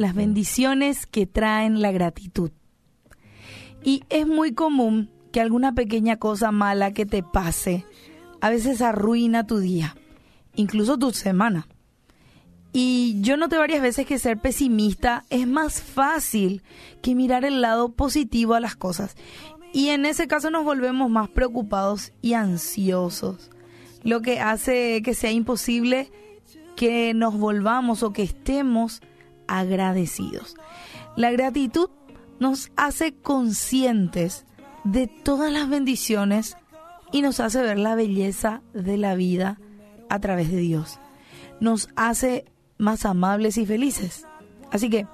las bendiciones que traen la gratitud. Y es muy común que alguna pequeña cosa mala que te pase a veces arruina tu día, incluso tu semana. Y yo noté varias veces que ser pesimista es más fácil que mirar el lado positivo a las cosas. Y en ese caso nos volvemos más preocupados y ansiosos, lo que hace que sea imposible que nos volvamos o que estemos agradecidos. La gratitud nos hace conscientes de todas las bendiciones y nos hace ver la belleza de la vida a través de Dios. Nos hace más amables y felices. Así que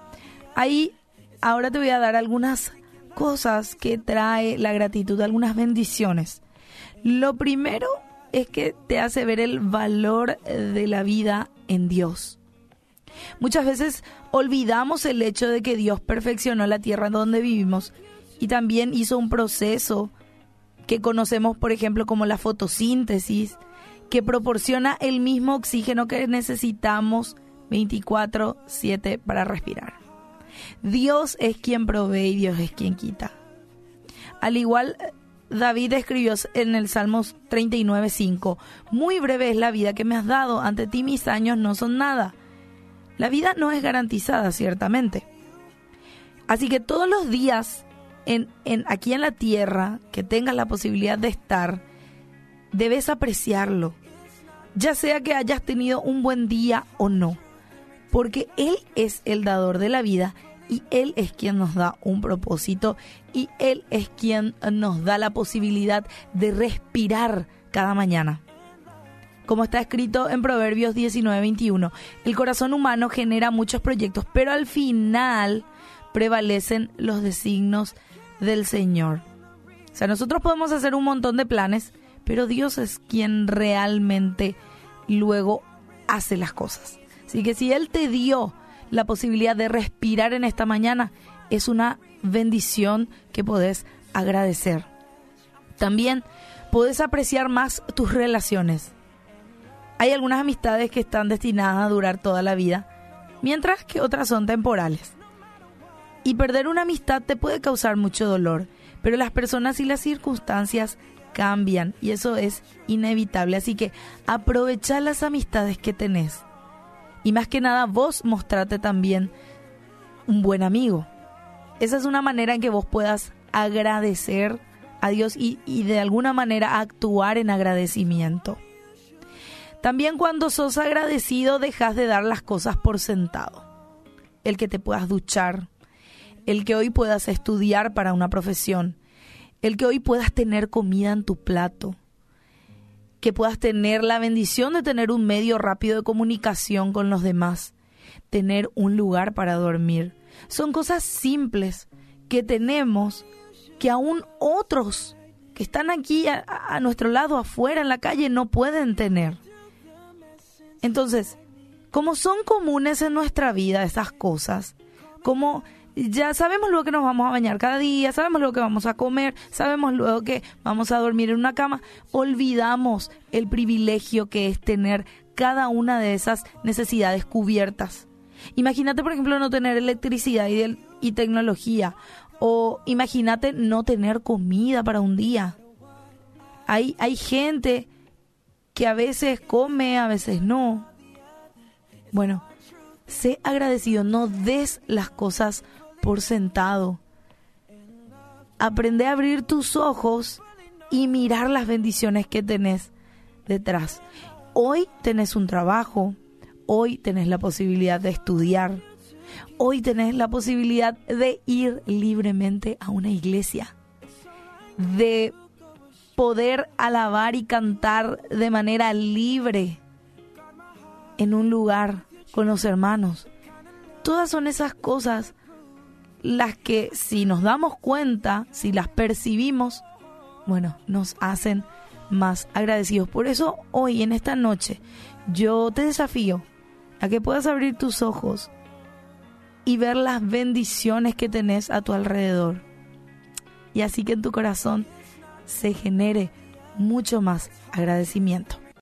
ahí ahora te voy a dar algunas cosas que trae la gratitud, algunas bendiciones. Lo primero es que te hace ver el valor de la vida en Dios. Muchas veces olvidamos el hecho de que Dios perfeccionó la tierra donde vivimos y también hizo un proceso que conocemos, por ejemplo, como la fotosíntesis, que proporciona el mismo oxígeno que necesitamos 24/7 para respirar. Dios es quien provee y Dios es quien quita. Al igual, David escribió en el Salmos 39:5, muy breve es la vida que me has dado, ante ti mis años no son nada. La vida no es garantizada, ciertamente. Así que todos los días en, aquí en la tierra que tengas la posibilidad de estar, debes apreciarlo, ya sea que hayas tenido un buen día o no, porque Él es el dador de la vida y Él es quien nos da un propósito y Él es quien nos da la posibilidad de respirar cada mañana. Como está escrito en Proverbios 19:21, el corazón humano genera muchos proyectos, pero al final prevalecen los designos del Señor. O sea, nosotros podemos hacer un montón de planes, pero Dios es quien realmente luego hace las cosas. Así que si Él te dio la posibilidad de respirar en esta mañana, es una bendición que podés agradecer. También podés apreciar más tus relaciones. Hay algunas amistades que están destinadas a durar toda la vida, mientras que otras son temporales. Y perder una amistad te puede causar mucho dolor, pero las personas y las circunstancias cambian y eso es inevitable. Así que aprovecha las amistades que tenés. Y más que nada, vos mostrate también un buen amigo. Esa es una manera en que vos puedas agradecer a Dios y, y de alguna manera actuar en agradecimiento. También cuando sos agradecido dejas de dar las cosas por sentado. El que te puedas duchar, el que hoy puedas estudiar para una profesión, el que hoy puedas tener comida en tu plato, que puedas tener la bendición de tener un medio rápido de comunicación con los demás, tener un lugar para dormir. Son cosas simples que tenemos que aún otros que están aquí a, a, nuestro lado, afuera, en la calle, no pueden tener. Entonces, como son comunes en nuestra vida esas cosas, como ya sabemos luego que nos vamos a bañar cada día, sabemos luego que vamos a comer, sabemos luego que vamos a dormir en una cama, olvidamos el privilegio que es tener cada una de esas necesidades cubiertas. Imagínate, por ejemplo, no tener electricidad y, y tecnología, o imagínate no tener comida para un día. Hay, hay gente que a veces come, a veces no. Bueno, sé agradecido, no des las cosas por sentado. Aprende a abrir tus ojos y mirar las bendiciones que tenés detrás. Hoy tenés un trabajo, hoy tenés la posibilidad de estudiar, hoy tenés la posibilidad de ir libremente a una iglesia, de poder alabar y cantar de manera libre en un lugar con los hermanos. Todas son esas cosas las que si nos damos cuenta, si las percibimos, bueno, nos hacen más agradecidos. Por eso hoy, en esta noche, yo te desafío a que puedas abrir tus ojos y ver las bendiciones que tenés a tu alrededor. Y así que en tu corazón se genere mucho más agradecimiento.